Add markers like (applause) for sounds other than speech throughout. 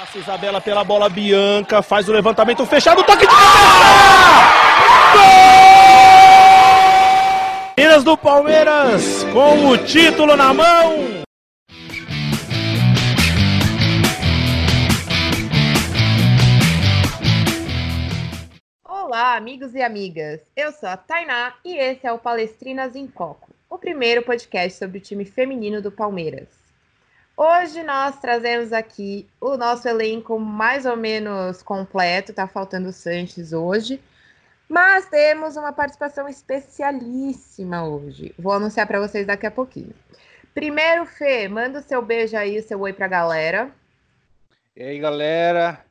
Passa Isabela pela bola, Bianca faz o levantamento fechado, toque de cabeça! Minas do Palmeiras com o título na mão. Olá, amigos e amigas. Eu sou a Tainá e esse é o Palestrinas em Foco, o primeiro podcast sobre o time feminino do Palmeiras. Hoje nós trazemos aqui o nosso elenco mais ou menos completo, tá faltando o Sanches hoje, mas temos uma participação especialíssima hoje. Vou anunciar para vocês daqui a pouquinho. Primeiro, Fê, manda o seu beijo aí, o seu oi para a galera. E aí, galera,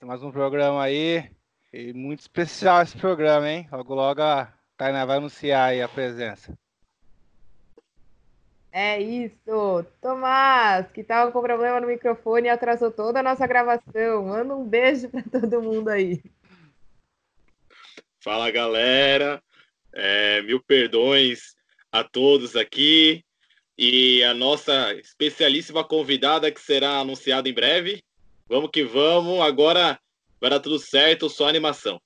mais um programa aí. E muito especial esse programa, hein? Logo, logo a Tainá vai anunciar aí a presença. É isso! Tomás, que estava com problema no microfone e atrasou toda a nossa gravação. Manda um beijo para todo mundo aí. Fala, galera. É, mil perdões a todos aqui. E a nossa especialíssima convidada que será anunciada em breve. Vamos que vamos. Agora vai dar tudo certo, só animação.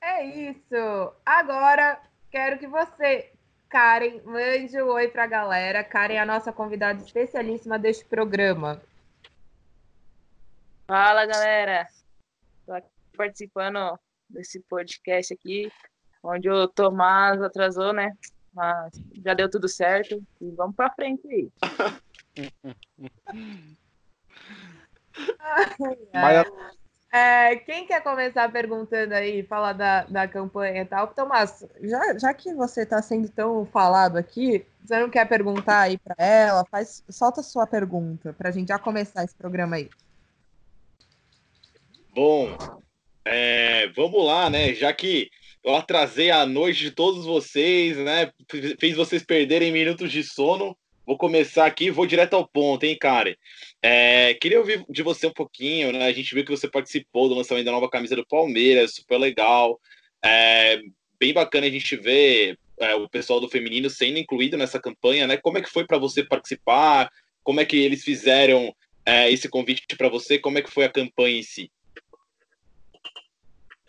É isso. Agora quero que você, Karen, mande um oi para a galera. Karen é a nossa convidada especialíssima deste programa. Fala, galera. Estou aqui participando desse podcast aqui, onde o Tomás atrasou, né? Mas já deu tudo certo e vamos para frente aí. (laughs) Mas... (laughs) É, quem quer começar perguntando aí, falar da, da campanha e tal? Tomás, já, já que você está sendo tão falado aqui, você não quer perguntar aí para ela? Faz, solta sua pergunta para a gente já começar esse programa aí. Bom, é, vamos lá, né? Já que eu atrasei a noite de todos vocês, né? Fiz vocês perderem minutos de sono. Vou começar aqui, vou direto ao ponto, hein, Karen? É, queria ouvir de você um pouquinho, né? A gente viu que você participou do lançamento da nova camisa do Palmeiras, super legal. É, bem bacana a gente ver é, o pessoal do feminino sendo incluído nessa campanha, né? Como é que foi para você participar? Como é que eles fizeram é, esse convite para você? Como é que foi a campanha em si?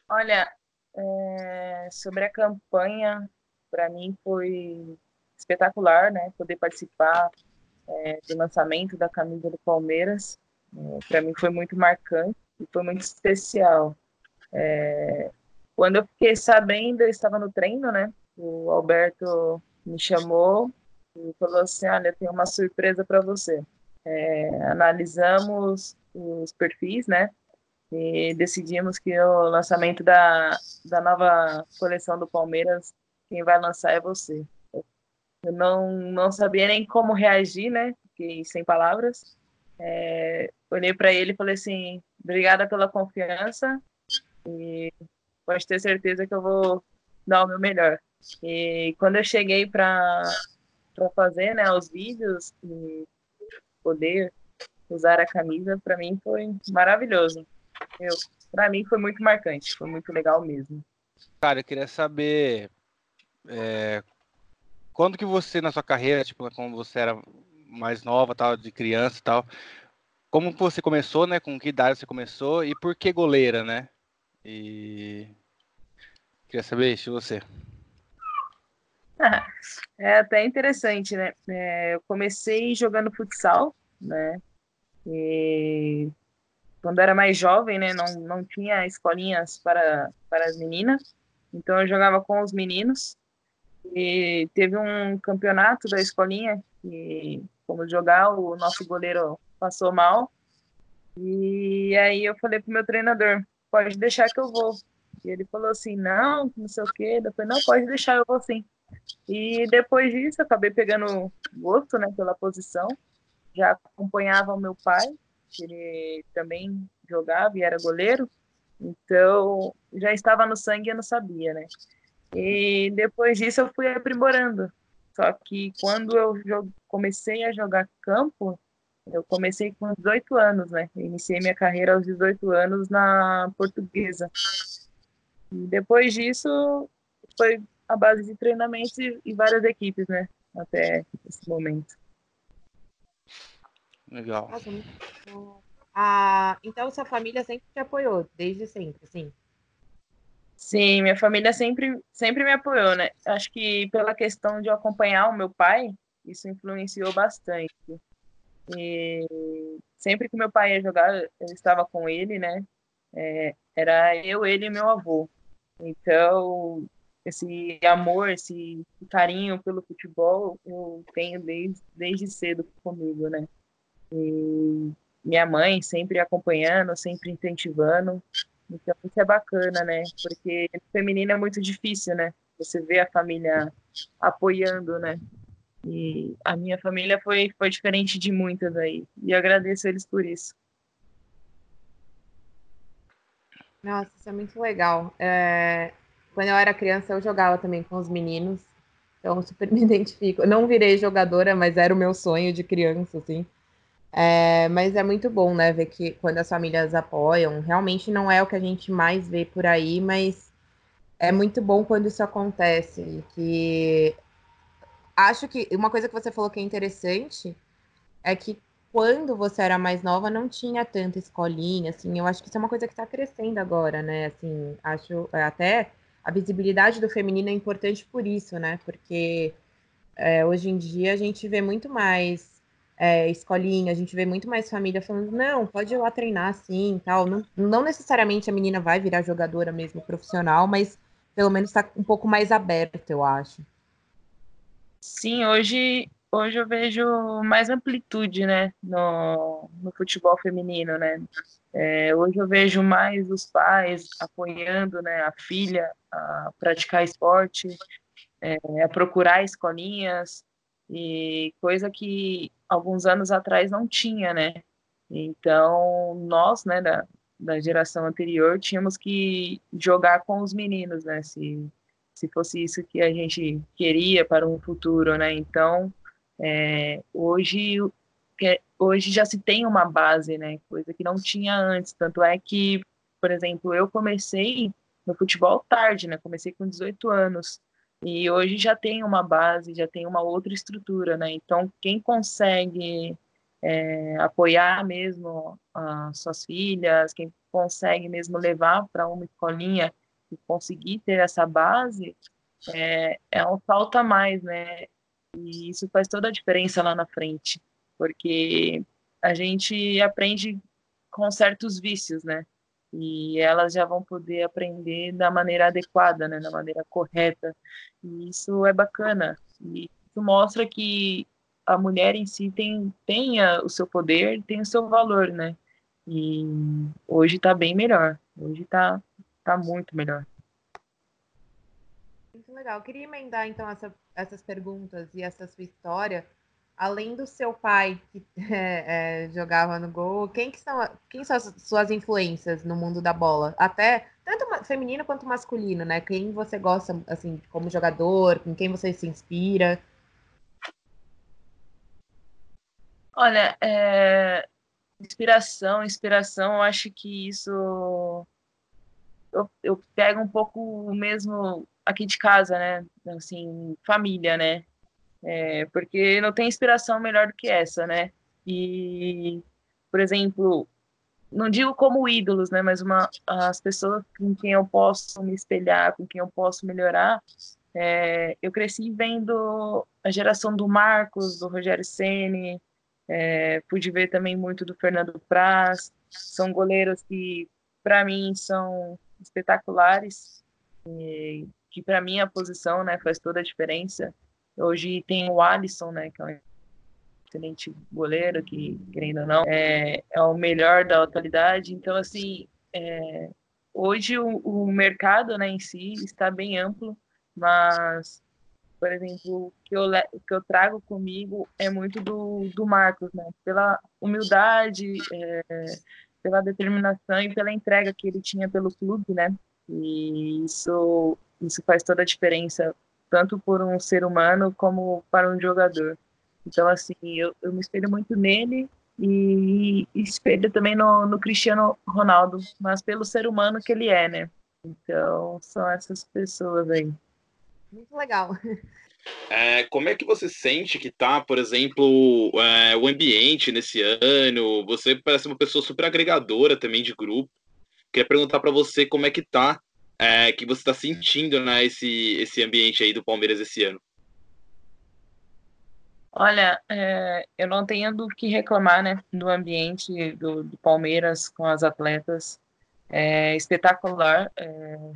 Olha, é, sobre a campanha, para mim foi espetacular, né? Poder participar é, do lançamento da camisa do Palmeiras. É, Para mim foi muito marcante e foi muito especial. É, quando eu fiquei sabendo, eu estava no treino, né? O Alberto me chamou e falou assim: Olha, tem uma surpresa para você. É, analisamos os perfis, né? E decidimos que o lançamento da, da nova coleção do Palmeiras, quem vai lançar é você. Eu não, não sabia nem como reagir, né? Fiquei sem palavras. É, olhei para ele e falei assim: obrigada pela confiança e pode ter certeza que eu vou dar o meu melhor. E quando eu cheguei para fazer né, os vídeos e poder usar a camisa, para mim foi maravilhoso. Para mim foi muito marcante, foi muito legal mesmo. Cara, eu queria saber é, quando que você, na sua carreira, tipo, quando você era mais nova, tal, de criança e tal, como você começou, né? Com que idade você começou e por que goleira, né? E queria saber isso de você. (laughs) É até interessante, né? É, eu comecei jogando futsal, né? E quando era mais jovem, né? Não, não tinha escolinhas para, para as meninas, então eu jogava com os meninos. E teve um campeonato da escolinha que fomos jogar, o nosso goleiro passou mal. E aí eu falei pro meu treinador, pode deixar que eu vou. E ele falou assim, não, não sei o. Eu falei, não, pode deixar, eu vou sim. E depois disso, acabei pegando gosto, né, pela posição. Já acompanhava o meu pai, que ele também jogava e era goleiro. Então, já estava no sangue e eu não sabia, né? E depois disso eu fui aprimorando. Só que quando eu comecei a jogar campo, eu comecei com 18 anos, né? iniciei minha carreira aos 18 anos na portuguesa. E depois disso foi a base de treinamentos e, várias equipes, né? Até esse momento. Legal. Ah, então sua família sempre te apoiou, desde sempre, sim. Sim, minha família sempre, sempre me apoiou, né? Acho que pela questão de eu acompanhar o meu pai, isso influenciou bastante. E sempre que meu pai ia jogar, eu estava com ele, né? É, era eu, ele e meu avô. Então, esse amor, esse carinho pelo futebol, eu tenho desde, desde cedo comigo, né? E minha mãe sempre acompanhando, sempre incentivando. Então, isso é bacana, né? Porque feminino é muito difícil, né? Você vê a família apoiando, né? E a minha família foi, foi diferente de muitas aí. E agradeço eles por isso. Nossa, isso é muito legal. É, quando eu era criança, eu jogava também com os meninos. Então, super (laughs) me identifico. Eu não virei jogadora, mas era o meu sonho de criança, assim. É, mas é muito bom, né, ver que quando as famílias apoiam, realmente não é o que a gente mais vê por aí, mas é muito bom quando isso acontece. Que acho que uma coisa que você falou que é interessante é que quando você era mais nova não tinha tanta escolinha, assim, eu acho que isso é uma coisa que está crescendo agora, né? Assim, acho é, até a visibilidade do feminino é importante por isso, né? Porque é, hoje em dia a gente vê muito mais é, escolinha, a gente vê muito mais família falando, não, pode ir lá treinar assim tal. Não, não necessariamente a menina vai virar jogadora mesmo profissional, mas pelo menos está um pouco mais aberta, eu acho. Sim, hoje hoje eu vejo mais amplitude, né, no, no futebol feminino, né. É, hoje eu vejo mais os pais apoiando, né, a filha a praticar esporte, é, a procurar escolinhas e coisa que alguns anos atrás não tinha, né. Então nós, né, da, da geração anterior, tínhamos que jogar com os meninos, né, se se fosse isso que a gente queria para um futuro, né? Então é, hoje, hoje já se tem uma base, né? Coisa que não tinha antes. Tanto é que, por exemplo, eu comecei no futebol tarde, né? Comecei com 18 anos. E hoje já tem uma base, já tem uma outra estrutura, né? Então, quem consegue é, apoiar mesmo as suas filhas, quem consegue mesmo levar para uma escolinha e conseguir ter essa base, é, é um falta mais, né? E isso faz toda a diferença lá na frente, porque a gente aprende com certos vícios, né? E elas já vão poder aprender da maneira adequada, né? Da maneira correta. E isso é bacana. E isso mostra que a mulher em si tem, tem o seu poder, tem o seu valor, né? E hoje está bem melhor. Hoje está tá muito melhor. Muito legal. Eu queria emendar, então, essa, essas perguntas e essa sua história. Além do seu pai, que (laughs) é, é, jogava no gol, quem, que são, quem são as suas influências no mundo da bola? Até tanto feminino quanto masculino, né? Quem você gosta, assim, como jogador, com quem você se inspira? Olha, é... inspiração, inspiração, eu acho que isso eu, eu pego um pouco mesmo aqui de casa, né? Assim, família, né? É, porque não tem inspiração melhor do que essa, né? E, por exemplo, não digo como ídolos, né? Mas uma, as pessoas com quem eu posso me espelhar, com quem eu posso melhorar. É, eu cresci vendo a geração do Marcos, do Rogério Ceni, é, pude ver também muito do Fernando Praz. São goleiros que, para mim, são espetaculares. E, que para mim a posição, né, faz toda a diferença. Hoje tem o Alisson, né, que é um excelente goleiro, que, querendo ou não, é, é o melhor da atualidade. Então, assim, é, hoje o, o mercado, né, em si está bem amplo, mas, por exemplo, o que eu, o que eu trago comigo é muito do, do Marcos, né, pela humildade, é, pela determinação e pela entrega que ele tinha pelo clube, né, e isso isso faz toda a diferença, tanto por um ser humano como para um jogador. Então, assim, eu, eu me espelho muito nele e, e espelho também no, no Cristiano Ronaldo, mas pelo ser humano que ele é, né? Então, são essas pessoas aí. Muito legal. É, como é que você sente que tá, por exemplo, é, o ambiente nesse ano? Você parece uma pessoa super agregadora também de grupo. Queria perguntar para você como é que tá, é, que você está sentindo né, esse, esse ambiente aí do Palmeiras esse ano. Olha, é, eu não tenho do que reclamar, né, do ambiente do, do Palmeiras com as atletas. É espetacular. É,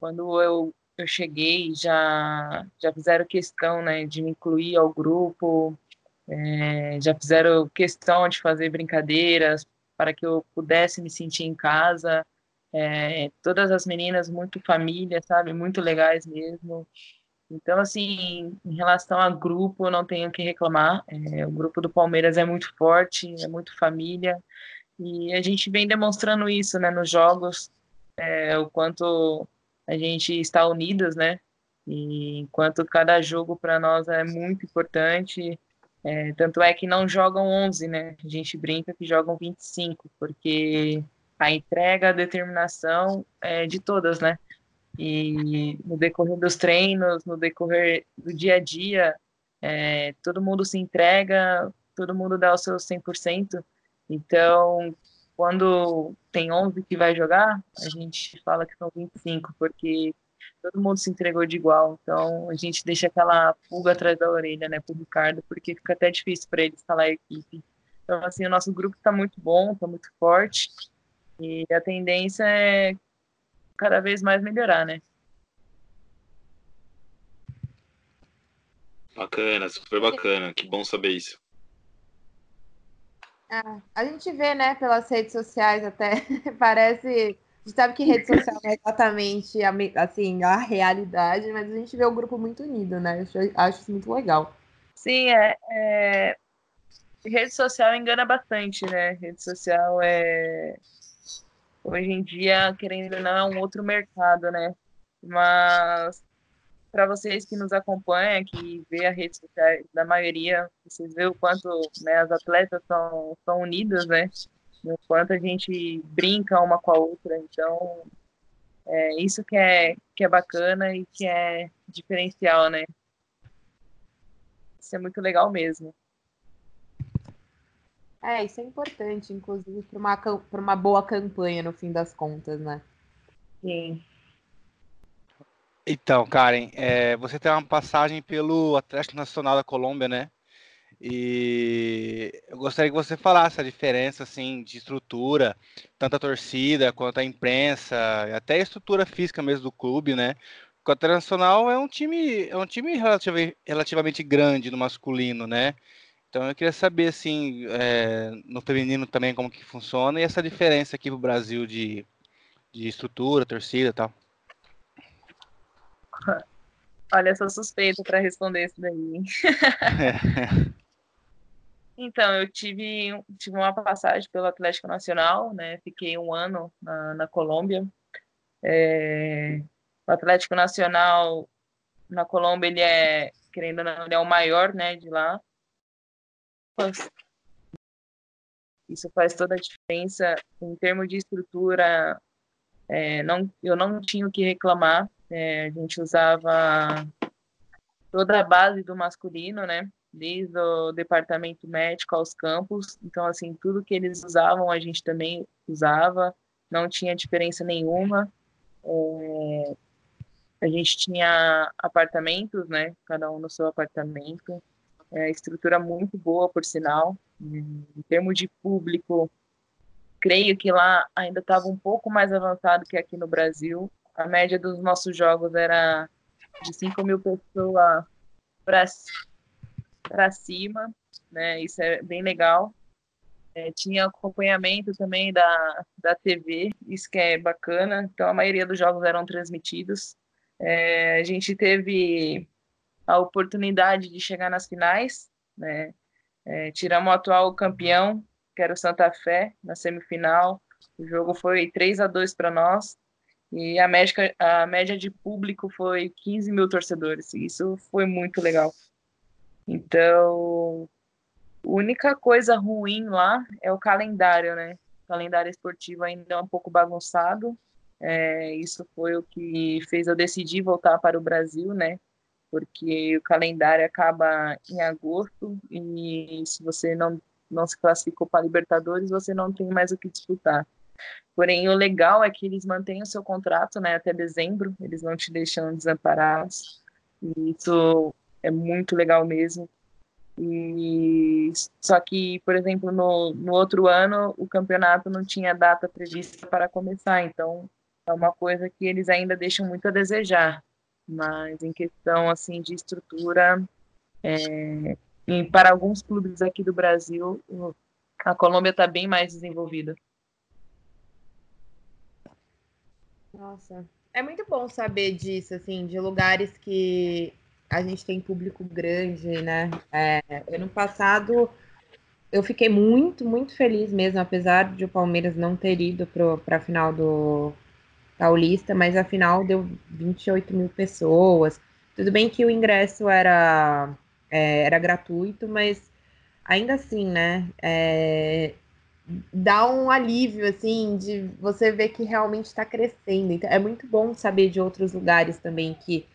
quando eu, eu cheguei, já, já fizeram questão, né, de me incluir ao grupo, é, já fizeram questão de fazer brincadeiras para que eu pudesse me sentir em casa. É, todas as meninas muito família, sabe, muito legais mesmo. Então, assim, em relação a grupo, não tenho o que reclamar. É, o grupo do Palmeiras é muito forte, é muito família, e a gente vem demonstrando isso, né, nos jogos, é, o quanto a gente está unidas, né, e enquanto cada jogo para nós é muito importante, é, tanto é que não jogam 11, né, a gente brinca que jogam 25, porque a entrega, a determinação é de todas, né, e no decorrer dos treinos, no decorrer do dia a dia, é, todo mundo se entrega, todo mundo dá o seu 100%. Então, quando tem 11 que vai jogar, a gente fala que são 25, porque todo mundo se entregou de igual. Então, a gente deixa aquela pulga atrás da orelha, né, pro Ricardo, porque fica até difícil para ele escalar a equipe. Então, assim, o nosso grupo está muito bom, está muito forte. E a tendência é cada vez mais melhorar, né? Bacana, super bacana. Que bom saber isso. Ah, a gente vê, né, pelas redes sociais até, (laughs) parece. A gente sabe que rede social não é exatamente a, assim, a realidade, mas a gente vê o grupo muito unido, né? Eu acho isso muito legal. Sim, é, é... Rede social engana bastante, né? Rede social é hoje em dia, querendo ou não, é um outro mercado, né? Mas para vocês que nos acompanham, que vê a rede social da maioria, vocês vê o quanto né, as atletas são, são unidas, né? O quanto a gente brinca uma com a outra. Então, é isso que é, que é bacana e que é diferencial, né? Isso é muito legal mesmo. É, isso é importante, inclusive, para uma, uma boa campanha, no fim das contas, né? Sim. Então, Karen, é, você tem uma passagem pelo Atlético Nacional da Colômbia, né? E eu gostaria que você falasse a diferença assim de estrutura, tanto a torcida quanto a imprensa, até a estrutura física mesmo do clube, né? O Atlético Nacional é um time, é um time relativamente grande no masculino, né? Então eu queria saber assim, é, no feminino também como que funciona e essa diferença aqui pro Brasil de, de estrutura, torcida e tal. Olha, eu sou suspeita para responder isso daí. (laughs) então, eu tive, tive uma passagem pelo Atlético Nacional, né? Fiquei um ano na, na Colômbia. É, o Atlético Nacional na Colômbia, ele é, querendo ou não, ele é o maior, né, de lá. Isso faz toda a diferença em termos de estrutura. É, não, eu não tinha o que reclamar. É, a gente usava toda a base do masculino, né? Desde o departamento médico aos campos. Então, assim, tudo que eles usavam, a gente também usava. Não tinha diferença nenhuma. É, a gente tinha apartamentos, né? Cada um no seu apartamento. É, estrutura muito boa, por sinal. Em termos de público, creio que lá ainda estava um pouco mais avançado que aqui no Brasil. A média dos nossos jogos era de 5 mil pessoas para cima, né? Isso é bem legal. É, tinha acompanhamento também da, da TV, isso que é bacana. Então, a maioria dos jogos eram transmitidos. É, a gente teve a oportunidade de chegar nas finais, né? É, tiramos o atual campeão, que era o Santa Fé, na semifinal. O jogo foi 3 a 2 para nós. E a, média, a média de público foi 15 mil torcedores. Isso foi muito legal. Então, a única coisa ruim lá é o calendário, né? O calendário esportivo ainda é um pouco bagunçado. É, isso foi o que fez eu decidir voltar para o Brasil, né? Porque o calendário acaba em agosto e se você não, não se classificou para Libertadores, você não tem mais o que disputar. Porém, o legal é que eles mantêm o seu contrato né, até dezembro, eles não te deixam desamparados. E isso é muito legal mesmo. E só que, por exemplo, no, no outro ano o campeonato não tinha data prevista para começar, então é uma coisa que eles ainda deixam muito a desejar. Mas em questão assim de estrutura, é, para alguns clubes aqui do Brasil, a Colômbia está bem mais desenvolvida. Nossa, é muito bom saber disso, assim, de lugares que a gente tem público grande, né? É, ano passado eu fiquei muito, muito feliz mesmo, apesar de o Palmeiras não ter ido para a final do Paulista, mas a final deu 28 mil pessoas. Tudo bem que o ingresso era, é, era gratuito, mas ainda assim, né? É, dá um alívio, assim, de você ver que realmente está crescendo. Então, é muito bom saber de outros lugares também que,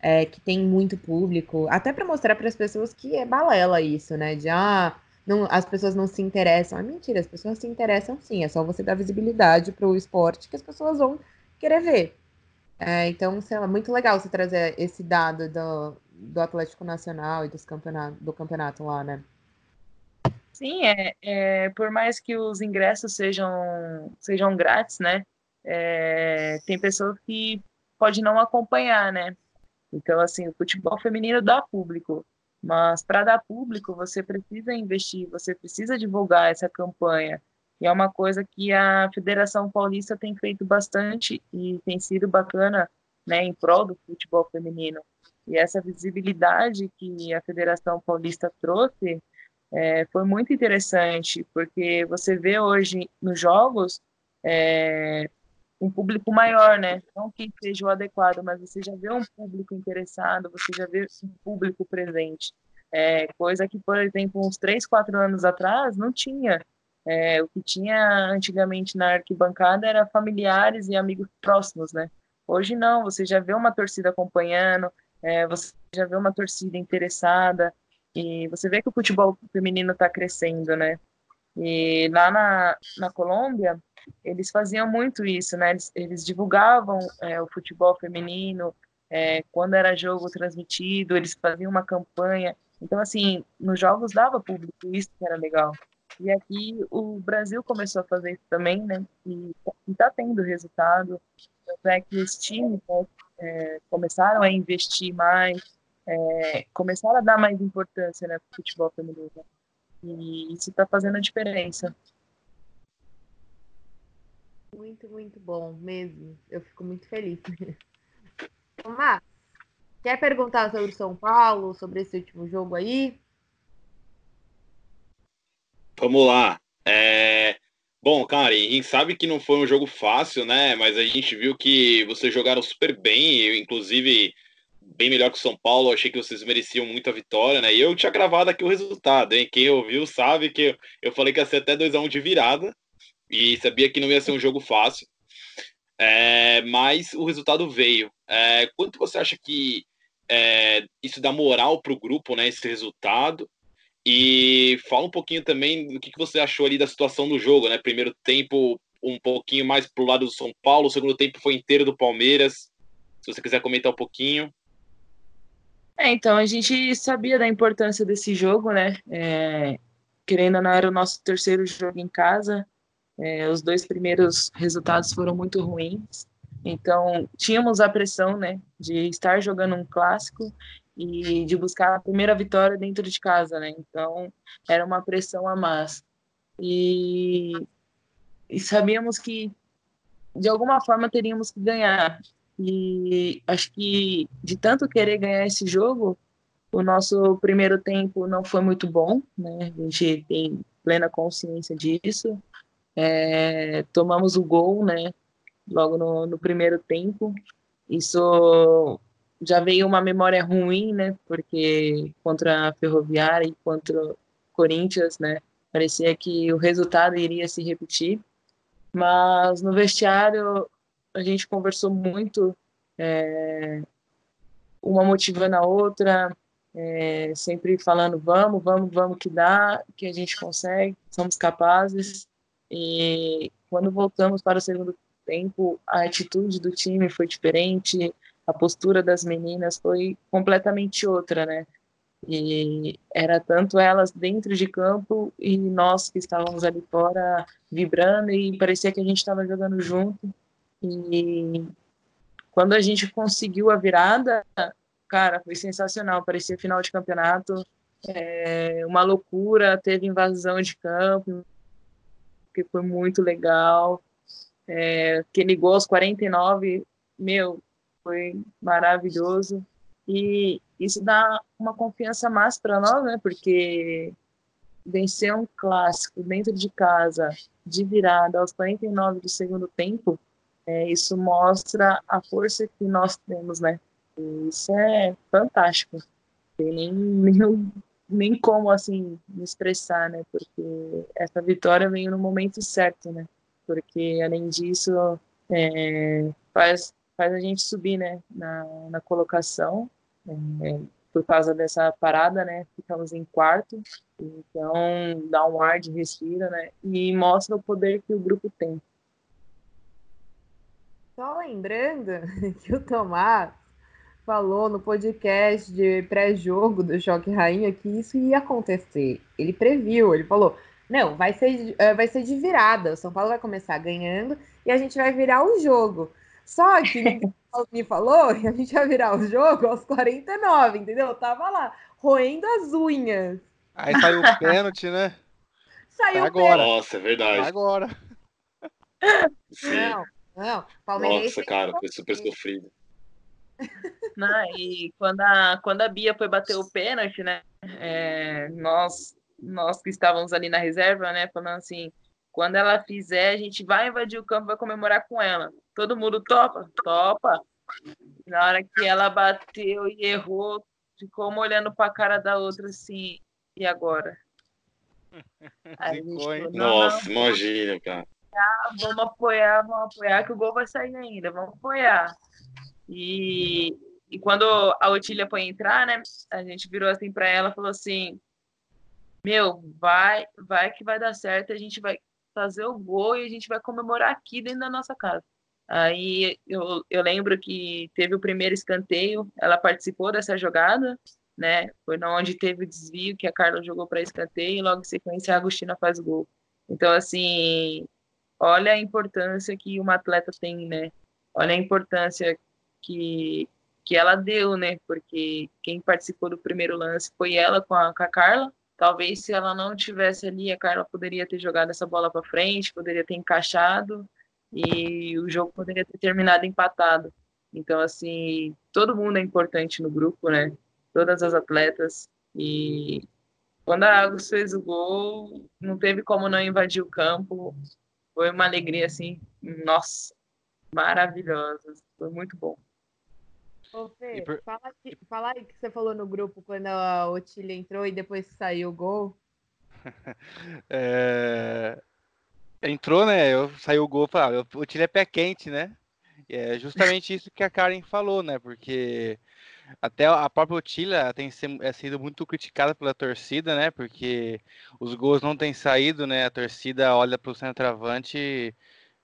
é, que tem muito público, até para mostrar para as pessoas que é balela isso, né? De ah, não, as pessoas não se interessam. É mentira, as pessoas se interessam sim, é só você dar visibilidade para o esporte que as pessoas vão querer ver. É, então, sei lá, muito legal você trazer esse dado do, do Atlético Nacional e dos campeonato, do campeonato lá, né? Sim, é, é, por mais que os ingressos sejam, sejam grátis, né? É, tem pessoas que pode não acompanhar, né? Então, assim, o futebol feminino dá público, mas para dar público você precisa investir, você precisa divulgar essa campanha. E é uma coisa que a Federação Paulista tem feito bastante e tem sido bacana, né, em prol do futebol feminino. E essa visibilidade que a Federação Paulista trouxe é, foi muito interessante, porque você vê hoje nos jogos é, um público maior, né? Não que seja o adequado, mas você já vê um público interessado, você já vê um público presente. É, coisa que, por exemplo, uns três, quatro anos atrás não tinha. É, o que tinha antigamente na arquibancada era familiares e amigos próximos, né? Hoje não, você já vê uma torcida acompanhando, é, você já vê uma torcida interessada, e você vê que o futebol feminino está crescendo, né? E lá na, na Colômbia, eles faziam muito isso, né? Eles, eles divulgavam é, o futebol feminino, é, quando era jogo transmitido, eles faziam uma campanha. Então, assim, nos jogos dava público, isso que era legal. E aqui o Brasil começou a fazer isso também, né? E está tendo resultado. Tanto é que os times né, é, começaram a investir mais, é, começaram a dar mais importância né, para o futebol feminino. E isso está fazendo a diferença. Muito, muito bom mesmo. Eu fico muito feliz. (laughs) Tomás, quer perguntar sobre São Paulo, sobre esse último jogo aí? Vamos lá. É... Bom, cara, a gente sabe que não foi um jogo fácil, né? Mas a gente viu que vocês jogaram super bem, inclusive bem melhor que o São Paulo. achei que vocês mereciam muito a vitória, né? E eu tinha gravado aqui o resultado, hein? Quem ouviu sabe que eu falei que ia ser até 2x1 de virada e sabia que não ia ser um jogo fácil. É, mas o resultado veio. É, quanto você acha que é, isso dá moral para o grupo, né? Esse resultado? E fala um pouquinho também do que, você achou ali da situação do jogo, né? Primeiro tempo um pouquinho mais pro lado do São Paulo, o segundo tempo foi inteiro do Palmeiras. Se você quiser comentar um pouquinho. É, então, a gente sabia da importância desse jogo, né? É, querendo ou não, era o nosso terceiro jogo em casa. É, os dois primeiros resultados foram muito ruins. Então, tínhamos a pressão, né, de estar jogando um clássico e de buscar a primeira vitória dentro de casa, né? Então, era uma pressão a mais. E, e sabíamos que, de alguma forma, teríamos que ganhar. E acho que de tanto querer ganhar esse jogo, o nosso primeiro tempo não foi muito bom, né? A gente tem plena consciência disso. É, tomamos o gol, né? Logo no, no primeiro tempo. Isso já veio uma memória ruim, né? Porque contra a Ferroviária e contra o Corinthians, né? Parecia que o resultado iria se repetir. Mas no vestiário a gente conversou muito é, uma motivando a outra, é, sempre falando vamos, vamos, vamos que dá, que a gente consegue, somos capazes. E quando voltamos para o segundo tempo, a atitude do time foi diferente, a postura das meninas foi completamente outra, né? E era tanto elas dentro de campo e nós que estávamos ali fora vibrando e parecia que a gente estava jogando junto. E quando a gente conseguiu a virada, cara, foi sensacional. Parecia final de campeonato, é, uma loucura. Teve invasão de campo, que foi muito legal. É, aquele gol aos 49, meu, foi maravilhoso. E isso dá uma confiança mais para nós, né? Porque vencer um clássico dentro de casa, de virada, aos 49 do segundo tempo, é, isso mostra a força que nós temos, né? E isso é fantástico. Tem nem, (laughs) nem, nem como, assim, me expressar, né? Porque essa vitória veio no momento certo, né? Porque, além disso, é, faz, faz a gente subir, né? Na, na colocação é, por causa dessa parada, né? Ficamos em quarto, então dá um ar de respiro, né? E mostra o poder que o grupo tem. Só lembrando (laughs) que o Tomás falou no podcast de pré-jogo do Choque Rainha que isso ia acontecer. Ele previu, ele falou: não, vai ser, eh, vai ser de virada. O São Paulo vai começar ganhando e a gente vai virar o jogo. Só que me falou que a gente ia virar o jogo aos 49, entendeu? Eu tava lá, roendo as unhas. Aí saiu o (laughs) pênalti, né? Saiu agora. Nossa, é verdade. Agora. Não, não. Palmeirense Nossa, cara, foi super sofrido. Não, e quando a, quando a Bia foi bater o pênalti, né? É, nós, nós que estávamos ali na reserva, né? Falando assim, quando ela fizer, a gente vai invadir o campo, vai comemorar com ela. Todo mundo topa? Topa. Na hora que ela bateu e errou, ficou uma olhando para a cara da outra assim, e agora? (laughs) Aí falou, Nossa, não, imagina, cara. vamos apoiar, vamos apoiar, que o gol vai sair ainda, vamos apoiar. E, e quando a Otília foi entrar, né, a gente virou assim para ela, falou assim, meu, vai, vai que vai dar certo, a gente vai fazer o gol e a gente vai comemorar aqui dentro da nossa casa. Aí eu, eu lembro que teve o primeiro escanteio, ela participou dessa jogada, né? Foi na onde teve o desvio que a Carla jogou para escanteio e logo em sequência a Agostina faz gol. Então, assim, olha a importância que uma atleta tem, né? Olha a importância que, que ela deu, né? Porque quem participou do primeiro lance foi ela com a, com a Carla, Talvez se ela não tivesse ali, a Carla poderia ter jogado essa bola para frente, poderia ter encaixado e o jogo poderia ter terminado empatado. Então, assim, todo mundo é importante no grupo, né? Todas as atletas. E quando a Agus fez o gol, não teve como não invadir o campo. Foi uma alegria, assim, nossa, maravilhosa. Foi muito bom. Ô, Fê, por... fala, aqui, fala aí que você falou no grupo quando a Otília entrou e depois saiu o gol. (laughs) é... Entrou, né? Eu saiu o gol, falei, ah, Otília é pé quente, né? é justamente isso que a Karen falou, né? Porque até a própria Otília tem é sido muito criticada pela torcida, né? Porque os gols não têm saído, né? A torcida olha para o centroavante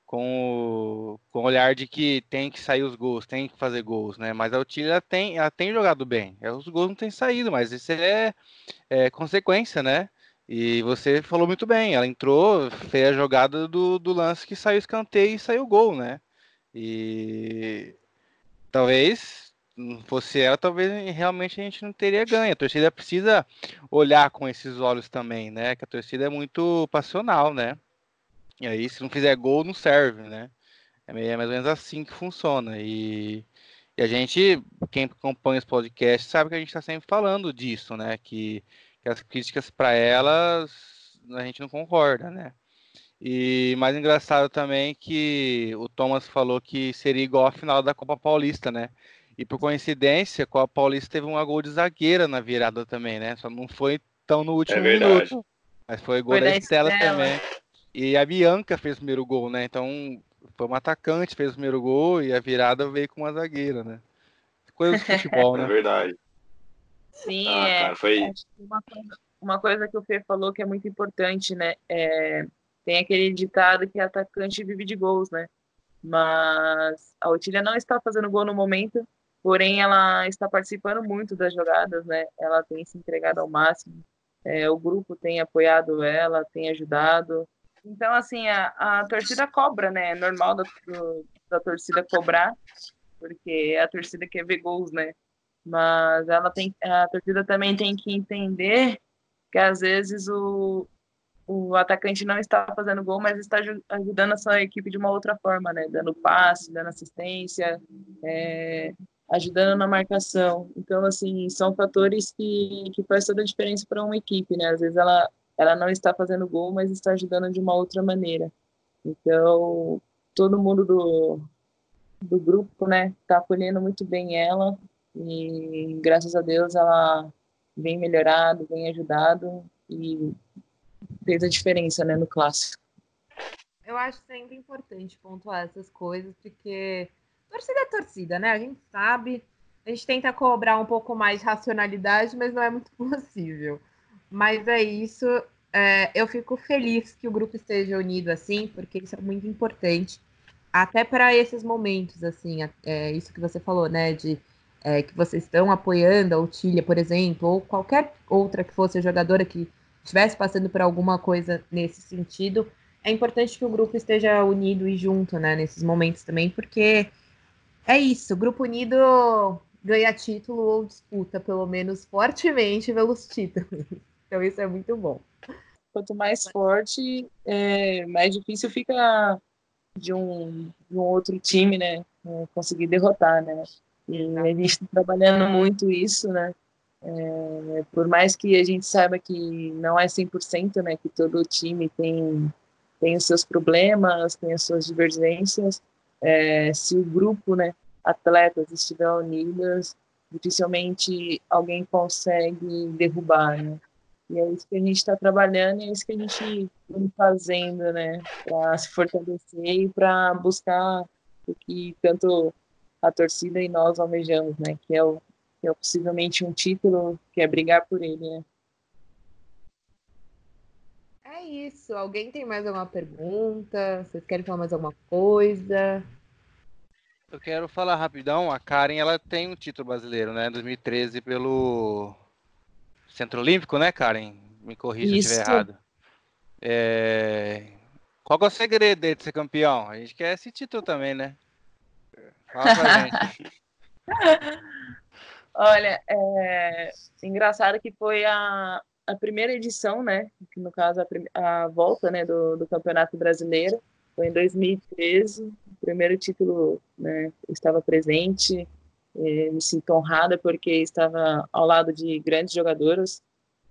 com o, com o olhar de que tem que sair os gols, tem que fazer gols, né? Mas a Otília tem, ela tem jogado bem. É, os gols não têm saído, mas isso é, é, consequência, né? E você falou muito bem, ela entrou, fez a jogada do, do lance que saiu escanteio e saiu gol, né? E talvez fosse ela, talvez realmente a gente não teria ganho. A torcida precisa olhar com esses olhos também, né? Que a torcida é muito passional, né? E aí, se não fizer gol, não serve, né? É, é mais ou menos assim que funciona. E, e a gente, quem acompanha os podcasts, sabe que a gente está sempre falando disso, né? Que, que as críticas para elas a gente não concorda, né? E mais engraçado também que o Thomas falou que seria igual a final da Copa Paulista, né? E por coincidência, a Copa Paulista teve uma gol de zagueira na virada também, né? Só não foi tão no último é minuto. Mas foi gol foi da Estela também. E a Bianca fez o primeiro gol, né? Então foi uma atacante, fez o primeiro gol e a virada veio com uma zagueira, né? coisa do futebol, (laughs) É né? verdade. Sim, Ah, é. cara, foi. Uma coisa, uma coisa que o Fê falou que é muito importante, né? É, tem aquele ditado que atacante vive de gols, né? Mas a Otília não está fazendo gol no momento, porém ela está participando muito das jogadas, né? Ela tem se entregado ao máximo. É, o grupo tem apoiado ela, tem ajudado. Então, assim, a, a torcida cobra, né? É normal da, da torcida cobrar, porque a torcida quer ver gols, né? Mas ela tem, a torcida também tem que entender que às vezes o, o atacante não está fazendo gol, mas está aju- ajudando a sua equipe de uma outra forma, né? Dando passe, dando assistência, é, ajudando na marcação. Então, assim, são fatores que, que faz toda a diferença para uma equipe, né? Às vezes ela, ela não está fazendo gol, mas está ajudando de uma outra maneira. Então, todo mundo do, do grupo, né, tá acolhendo muito bem ela e graças a Deus ela vem melhorado, vem ajudado e fez a diferença, né, no clássico. Eu acho sempre importante pontuar essas coisas, porque torcida é torcida, né? A gente sabe, a gente tenta cobrar um pouco mais de racionalidade, mas não é muito (laughs) possível. Mas é isso. é, eu fico feliz que o grupo esteja unido assim, porque isso é muito importante, até para esses momentos, assim, é, isso que você falou, né? De é, que vocês estão apoiando a Otília, por exemplo, ou qualquer outra que fosse jogadora que estivesse passando por alguma coisa nesse sentido é importante que o grupo esteja unido e junto, né, nesses momentos também, porque é isso, o grupo unido ganha título ou disputa, pelo menos fortemente, pelos títulos. Então isso é muito bom. Quanto mais forte, é, mais difícil fica de um, de um outro time, né, é, conseguir derrotar, né. E a gente está trabalhando muito isso, né, é, por mais que a gente saiba que não é 100%, né, que todo time tem, tem os seus problemas, tem as suas divergências, é, se o grupo, né, atletas estiver unidas, dificilmente alguém consegue derrubar, né. E é isso que a gente está trabalhando e é isso que a gente vem fazendo, né, para se fortalecer e para buscar o que tanto a torcida e nós almejamos, né, que é o que é possivelmente um título, que é brigar por ele, né? É isso. Alguém tem mais alguma pergunta? Vocês querem falar mais alguma coisa? Eu quero falar rapidão, a Karen, ela tem um título brasileiro, né, 2013 pelo Centro Olímpico, né, Karen? Me corrija se Isso. estiver errado. É, Qual é o segredo dele de ser campeão? A gente quer esse título também, né? Fala pra (laughs) gente. Olha, é engraçado que foi a, a primeira edição, né? Que no caso a, prim- a volta, né, do, do Campeonato Brasileiro foi em 2013. O primeiro título, né? Estava presente, eh, me sinto honrada porque estava ao lado de grandes jogadoras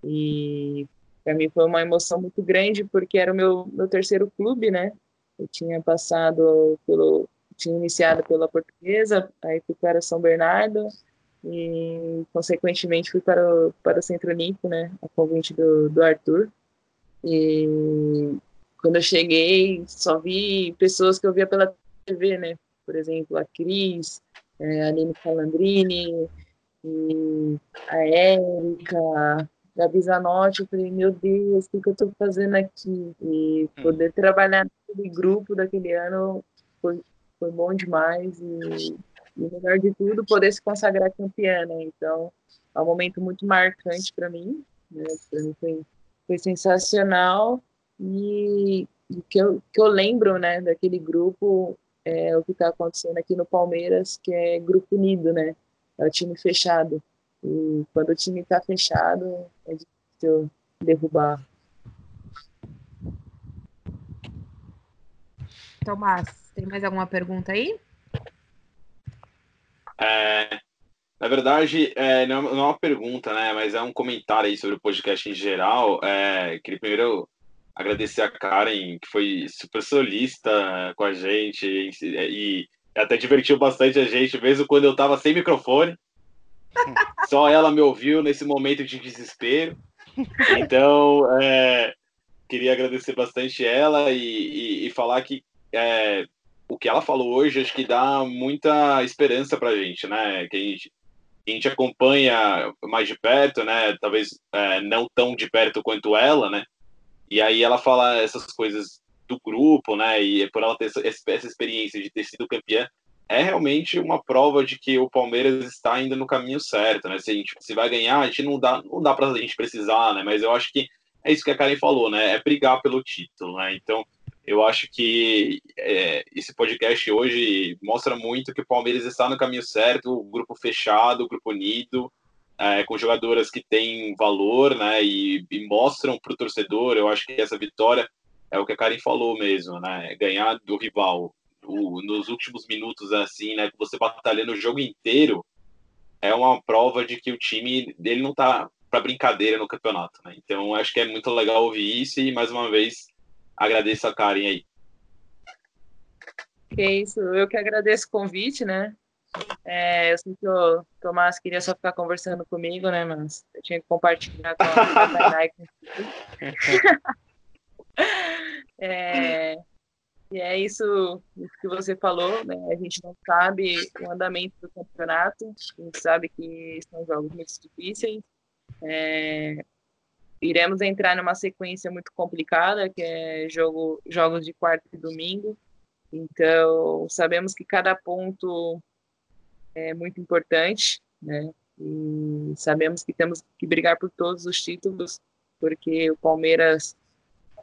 e para mim foi uma emoção muito grande porque era o meu meu terceiro clube, né? Eu tinha passado pelo tinha iniciado pela Portuguesa, aí fui para São Bernardo e consequentemente fui para o, para o Centro Olímpico, né, a convite do, do Arthur. E quando eu cheguei, só vi pessoas que eu via pela TV, né, por exemplo, a Cris, é, a Aline Calandrini, e a Érica, Gabi Zanotti, eu falei, meu Deus, o que, que eu estou fazendo aqui? E poder trabalhar naquele grupo daquele ano foi, foi bom demais e e melhor de tudo, poder se consagrar campeã, né? Então, é um momento muito marcante para mim, né? Para mim foi, foi sensacional e o que eu, que eu lembro, né, daquele grupo é o que está acontecendo aqui no Palmeiras, que é grupo unido, né? É o time fechado. E quando o time está fechado, é difícil derrubar. Tomás, tem mais alguma pergunta aí? É, na verdade, é, não, não é uma pergunta, né? Mas é um comentário aí sobre o podcast em geral. É, queria primeiro agradecer a Karen, que foi super solista com a gente e, e até divertiu bastante a gente, mesmo quando eu estava sem microfone. (laughs) Só ela me ouviu nesse momento de desespero. Então, é, queria agradecer bastante ela e, e, e falar que é, o que ela falou hoje acho que dá muita esperança pra gente, né? Que a gente, a gente acompanha mais de perto, né? Talvez é, não tão de perto quanto ela, né? E aí ela fala essas coisas do grupo, né? E por ela ter essa, experiência de ter sido campeã, é realmente uma prova de que o Palmeiras está indo no caminho certo, né? Se a gente se vai ganhar, a gente não dá, não dá para a gente precisar, né? Mas eu acho que é isso que a Karen falou, né? É brigar pelo título, né? Então eu acho que é, esse podcast hoje mostra muito que o Palmeiras está no caminho certo, o grupo fechado, o grupo unido, é, com jogadoras que têm valor, né? E, e mostram para o torcedor. Eu acho que essa vitória é o que a Karen falou mesmo, né? Ganhar do rival o, nos últimos minutos, assim, né? Você batalhando o jogo inteiro, é uma prova de que o time dele não tá para brincadeira no campeonato, né? Então acho que é muito legal ouvir isso e mais uma vez agradeço a Karen aí. Que isso, eu que agradeço o convite, né? É, eu sei que o Tomás queria só ficar conversando comigo, né? Mas eu tinha que compartilhar com a (laughs) Tainá. (laughs) é, e é isso, isso, que você falou, né? A gente não sabe o andamento do campeonato, a gente sabe que são jogos muito difíceis. É, iremos entrar numa sequência muito complicada, que é jogo, jogos de quarta e domingo. Então, sabemos que cada ponto é muito importante, né? E sabemos que temos que brigar por todos os títulos, porque o Palmeiras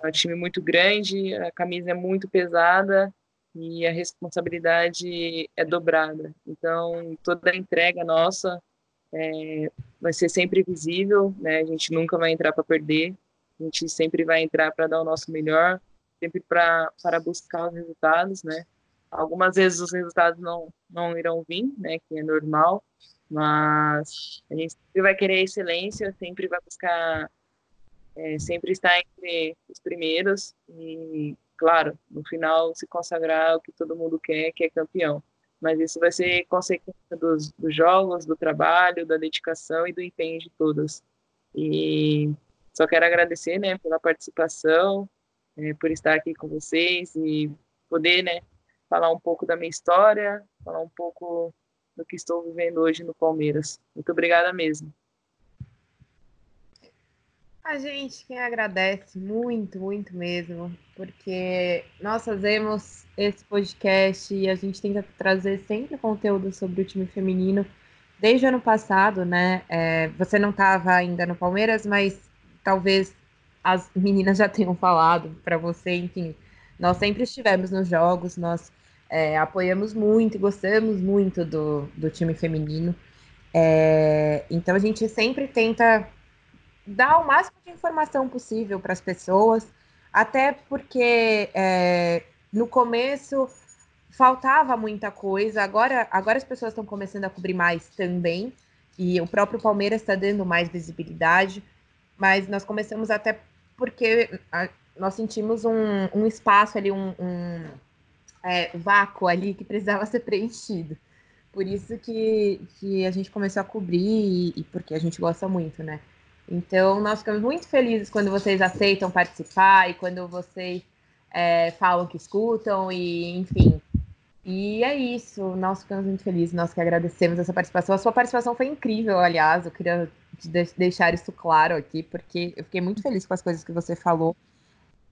é um time muito grande, a camisa é muito pesada e a responsabilidade é dobrada. Então, toda a entrega nossa é, vai ser sempre visível, né? A gente nunca vai entrar para perder, a gente sempre vai entrar para dar o nosso melhor, sempre para buscar os resultados, né? Algumas vezes os resultados não, não irão vir, né? Que é normal, mas a gente sempre vai querer excelência, sempre vai buscar, é, sempre estar entre os primeiros e, claro, no final se consagrar o que todo mundo quer, que é campeão mas isso vai ser consequência dos, dos, jogos, do trabalho, da dedicação e do empenho de todas. E só quero agradecer, né, pela participação, é, por estar aqui com vocês e poder, né, falar um pouco da minha história, falar um pouco do que estou vivendo hoje no Palmeiras. Muito obrigada mesmo. A gente quem agradece muito, muito mesmo, porque nós fazemos esse podcast e a gente tenta trazer sempre conteúdo sobre o time feminino desde o ano passado, né? É, você não estava ainda no Palmeiras, mas talvez as meninas já tenham falado para você, enfim. Nós sempre estivemos nos jogos, nós é, apoiamos muito e gostamos muito do, do time feminino. É, então a gente sempre tenta dar o máximo de informação possível para as pessoas, até porque é, no começo faltava muita coisa, agora, agora as pessoas estão começando a cobrir mais também, e o próprio Palmeiras está dando mais visibilidade, mas nós começamos até porque a, nós sentimos um, um, espaço ali, um, um é, vácuo ali que precisava (laughs) ser preenchido. Por isso que, que a gente começou a cobrir e, e porque a gente gosta muito, né? Então, nós ficamos muito felizes quando vocês aceitam participar e quando vocês é, falam que escutam e, enfim. E é isso, nós ficamos muito felizes, nós que agradecemos essa participação. A sua participação foi incrível, aliás, eu queria deixar isso claro aqui, porque eu fiquei muito feliz com as coisas que você falou,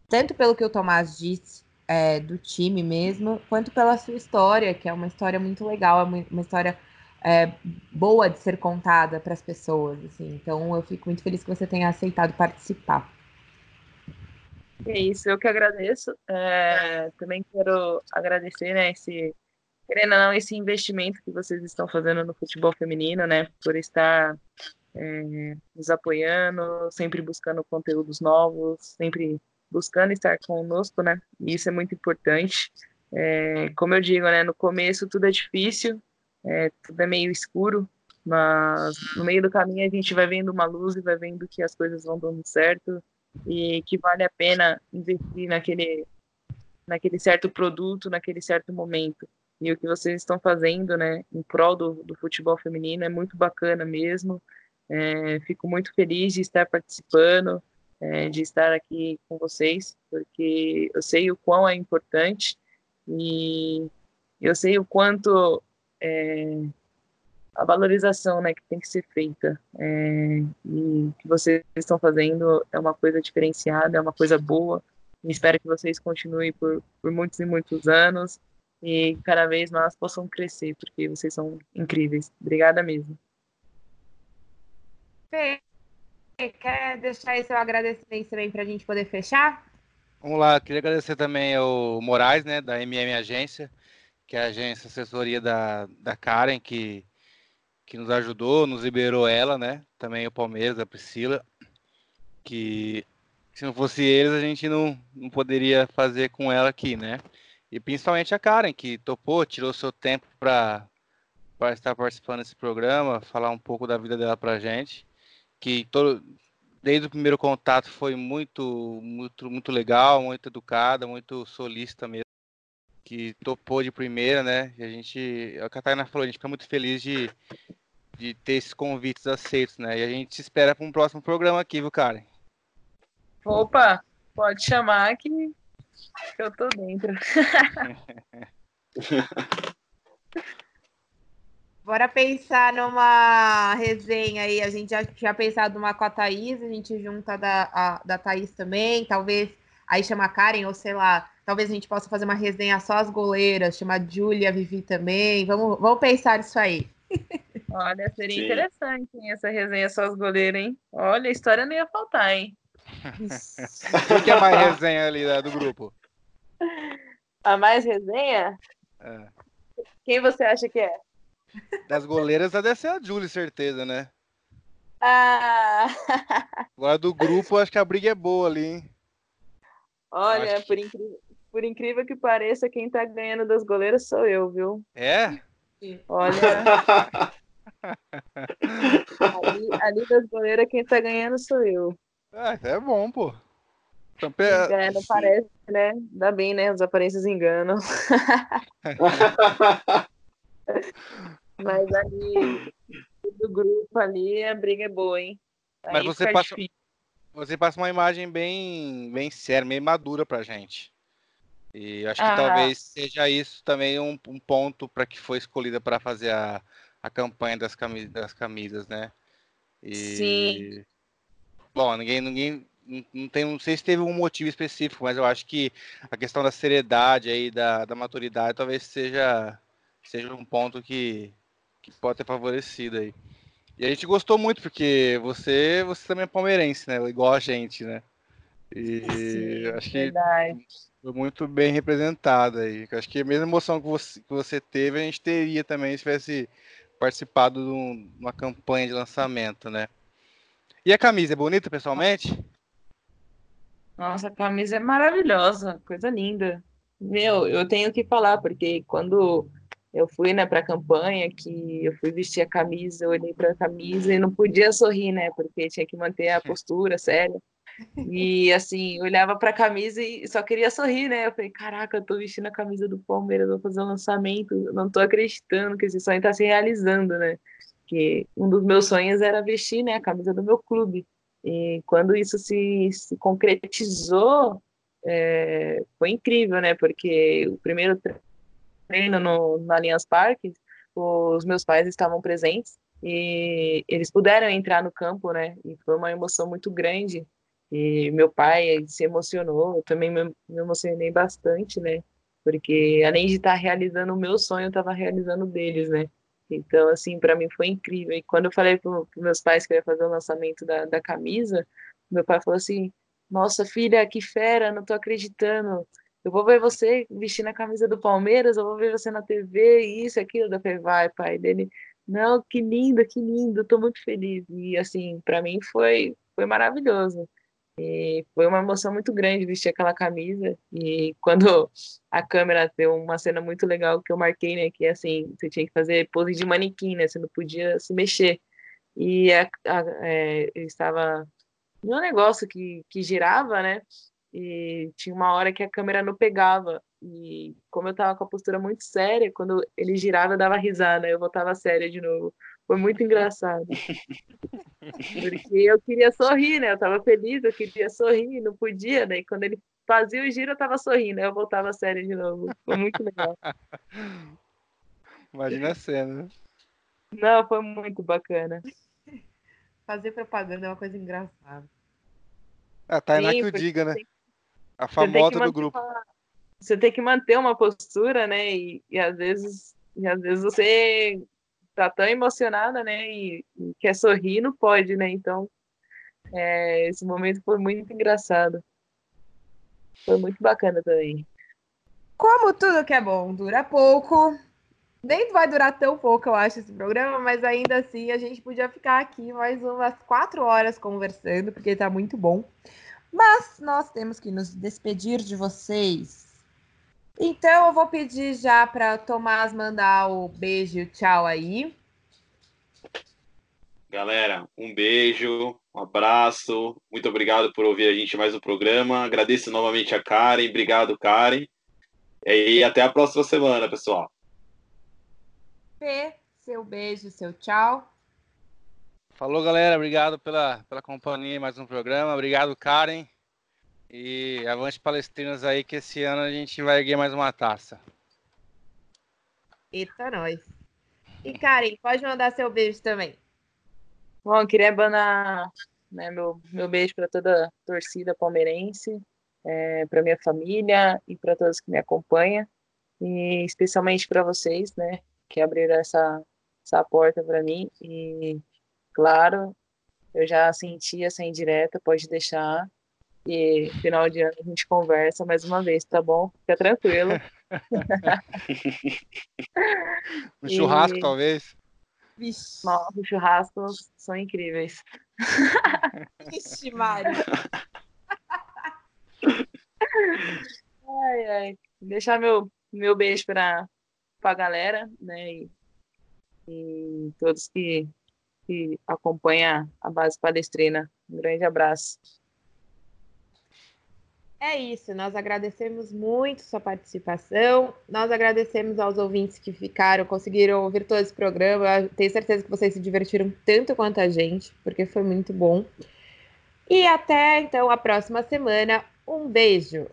tanto pelo que o Tomás disse é, do time mesmo, quanto pela sua história, que é uma história muito legal, é uma história é, boa de ser contada para as pessoas. Assim. Então, eu fico muito feliz que você tenha aceitado participar. É isso, eu que agradeço. É, também quero agradecer, né, esse, querendo ou não, esse investimento que vocês estão fazendo no futebol feminino, né, por estar é, nos apoiando, sempre buscando conteúdos novos, sempre buscando estar conosco, né, e isso é muito importante. É, como eu digo, né, no começo tudo é difícil, é, tudo é meio escuro, mas no meio do caminho a gente vai vendo uma luz e vai vendo que as coisas vão dando certo e que vale a pena investir naquele naquele certo produto, naquele certo momento. E o que vocês estão fazendo, né, em prol do, do futebol feminino é muito bacana mesmo. É, fico muito feliz de estar participando, é, de estar aqui com vocês, porque eu sei o quão é importante e eu sei o quanto é, a valorização né, que tem que ser feita. É, e que vocês estão fazendo é uma coisa diferenciada, é uma coisa boa. E espero que vocês continuem por, por muitos e muitos anos e cada vez mais possam crescer, porque vocês são incríveis. Obrigada mesmo. Fê, quer deixar aí seu agradecimento também para a gente poder fechar? Vamos lá, queria agradecer também ao Moraes, né, da MM Agência, que é a agência assessoria da, da Karen, que que nos ajudou, nos liberou ela, né? Também o Palmeiras, a Priscila, que se não fosse eles a gente não, não poderia fazer com ela aqui, né? E principalmente a Karen, que topou, tirou seu tempo para estar participando desse programa, falar um pouco da vida dela pra gente, que todo, desde o primeiro contato foi muito, muito, muito legal, muito educada, muito solista mesmo, que topou de primeira, né? E a gente, a Catarina falou, a gente fica muito feliz de, de ter esses convites aceitos, né? E a gente se espera para um próximo programa aqui, viu, Karen? Opa, pode chamar que, que eu tô dentro. (laughs) (laughs) Bora pensar numa resenha aí. A gente já tinha pensado numa com a Thaís, a gente junta da, a, da Thaís também. Talvez aí chama a Karen, ou sei lá, talvez a gente possa fazer uma resenha só as goleiras, chamar Júlia, Vivi também. Vamos, vamos pensar nisso aí. (laughs) Olha, seria Sim. interessante hein, essa resenha só os goleiros, hein? Olha, a história não ia faltar, hein? (laughs) Quem que é mais resenha ali né, do grupo? A mais resenha? É. Quem você acha que é? Das goleiras deve ser a Julie, certeza, né? Ah! (laughs) Agora do grupo, acho que a briga é boa ali, hein? Olha, por, incrível, por incrível que pareça, quem tá ganhando das goleiras sou eu, viu? É? Olha. ali, ali das goleiras, quem tá ganhando sou eu. Ah, é bom, pô. Então, é, não parece, né? Ainda bem, né? As aparências enganam. (laughs) Mas ali, do grupo ali, a briga é boa, hein? Aí Mas você passa, você passa uma imagem bem, bem séria, meio madura pra gente. E acho que ah. talvez seja isso também um, um ponto para que foi escolhida para fazer a, a campanha das, camis, das camisas, né? E... Sim. Bom, ninguém, ninguém não, tem, não sei se teve um motivo específico, mas eu acho que a questão da seriedade aí, da, da maturidade, talvez seja, seja um ponto que, que pode ter favorecido aí. E a gente gostou muito, porque você, você também é palmeirense, né? Igual a gente, né? E Sim, acho verdade. que foi muito bem representada aí. Acho que a mesma emoção que você, que você teve, a gente teria também se tivesse participado de uma campanha de lançamento, né? E a camisa é bonita pessoalmente? Nossa, a camisa é maravilhosa, coisa linda. Meu, eu tenho que falar, porque quando eu fui, né, para a campanha, que eu fui vestir a camisa, olhei para a camisa e não podia sorrir, né, porque tinha que manter a (laughs) postura séria. E assim, olhava para a camisa e só queria sorrir, né? Eu falei, caraca, eu tô vestindo a camisa do Palmeiras, vou fazer um lançamento, não tô acreditando que esse sonho tá se realizando, né? Que um dos meus sonhos era vestir, né, a camisa do meu clube. E quando isso se, se concretizou, é, foi incrível, né? Porque o primeiro treino no, no Allianz Parque, os meus pais estavam presentes e eles puderam entrar no campo, né? E foi uma emoção muito grande e meu pai se emocionou, eu também me, emocionei bastante, né? Porque além de estar realizando o meu sonho, eu estava realizando deles, né? Então, assim, para mim foi incrível. E quando eu falei para meus pais que eu ia fazer o lançamento da, da camisa, meu pai falou assim: Nossa, filha, que fera, não tô acreditando. Eu vou ver você vestindo a camisa do Palmeiras, eu vou ver você na TV, isso, aquilo. Eu falei: Vai, pai. Dele, não, que lindo, que lindo, tô muito feliz. E, assim, para mim foi, foi maravilhoso. E foi uma emoção muito grande vestir aquela camisa. E quando a câmera deu uma cena muito legal que eu marquei, né? Que assim, você tinha que fazer pose de manequim, né? Você não podia se mexer. E a, a, é, eu estava um negócio que, que girava, né? E tinha uma hora que a câmera não pegava. E como eu tava com a postura muito séria, quando ele girava, eu dava risada, eu voltava séria de novo. Foi muito engraçado. (laughs) Porque eu queria sorrir, né? Eu tava feliz, eu queria sorrir, não podia, né? E quando ele fazia o giro, eu tava sorrindo, aí eu voltava séria de novo. Foi muito legal. (laughs) Imagina a cena. Não, foi muito bacana. Fazer propaganda é uma coisa engraçada. A Tainá Sim, que o diga, né? tem- A Você tem que famosa do manter grupo. uma- Você tem que manter uma postura, né? E, e às vezes, e às vezes você tá tão emocionada, né? E, e quer sorrir, não pode, né? Então, é, esse momento foi muito engraçado. Foi muito bacana também. Como tudo que é bom dura pouco, nem vai durar tão pouco, eu acho, esse programa, mas ainda assim a gente podia ficar aqui mais umas quatro horas conversando, porque tá muito bom. Mas nós temos que nos despedir de vocês. Então eu vou pedir já para Tomás mandar o beijo e o tchau aí. Galera, um beijo, um abraço. Muito obrigado por ouvir a gente mais no programa. Agradeço novamente a Karen. Obrigado, Karen. E até a próxima semana, pessoal. P, seu beijo, seu tchau. Falou, galera. Obrigado pela, pela companhia em mais um programa. Obrigado, Karen. E avante palestrinas aí, que esse ano a gente vai erguer mais uma taça. Eita, nós. E Karen, pode mandar seu beijo também. Bom, eu queria mandar né, meu, meu beijo para toda a torcida palmeirense, é, para minha família e para todos que me acompanham, e especialmente para vocês, né, que abriram essa, essa porta para mim. E, claro, eu já senti essa indireta, pode deixar. E final de ano a gente conversa mais uma vez, tá bom? Fica tranquilo. (laughs) Um E- churrasco, talvez. Vixe, Nossa, os churrascos são incríveis. (laughs) vixe Mário. Ai, ai. Deixar meu, meu beijo para a galera, né? E, e todos que, que acompanham a base palestrina. Um grande abraço. É isso, nós agradecemos muito sua participação. Nós agradecemos aos ouvintes que ficaram, conseguiram ouvir todo esse programa. Eu tenho certeza que vocês se divertiram tanto quanto a gente, porque foi muito bom. E até então a próxima semana. Um beijo.